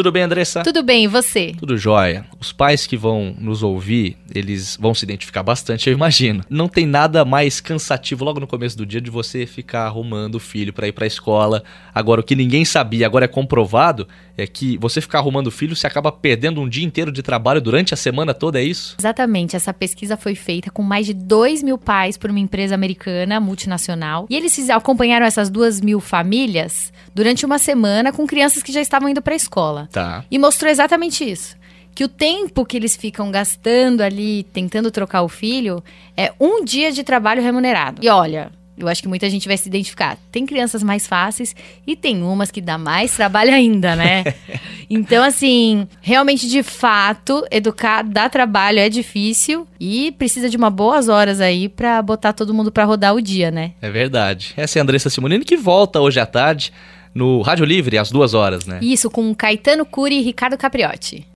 Tudo bem, Andressa? Tudo bem, e você? Tudo jóia. Os pais que vão nos ouvir, eles vão se identificar bastante, eu imagino. Não tem nada mais cansativo logo no começo do dia de você ficar arrumando o filho para ir para a escola. Agora, o que ninguém sabia, agora é comprovado, é que você ficar arrumando o filho, você acaba perdendo um dia inteiro de trabalho durante a semana toda, é isso? Exatamente. Essa pesquisa foi feita com mais de 2 mil pais por uma empresa americana multinacional. E eles acompanharam essas duas mil famílias durante uma semana com crianças que já estavam indo para a escola. Tá. E mostrou exatamente isso. Que o tempo que eles ficam gastando ali tentando trocar o filho é um dia de trabalho remunerado. E olha, eu acho que muita gente vai se identificar. Tem crianças mais fáceis e tem umas que dá mais trabalho ainda, né? então, assim, realmente, de fato, educar dá trabalho, é difícil e precisa de uma boas horas aí para botar todo mundo para rodar o dia, né? É verdade. Essa é a Andressa Simonini que volta hoje à tarde no Rádio Livre às duas horas, né? Isso, com Caetano Curi e Ricardo Capriotti.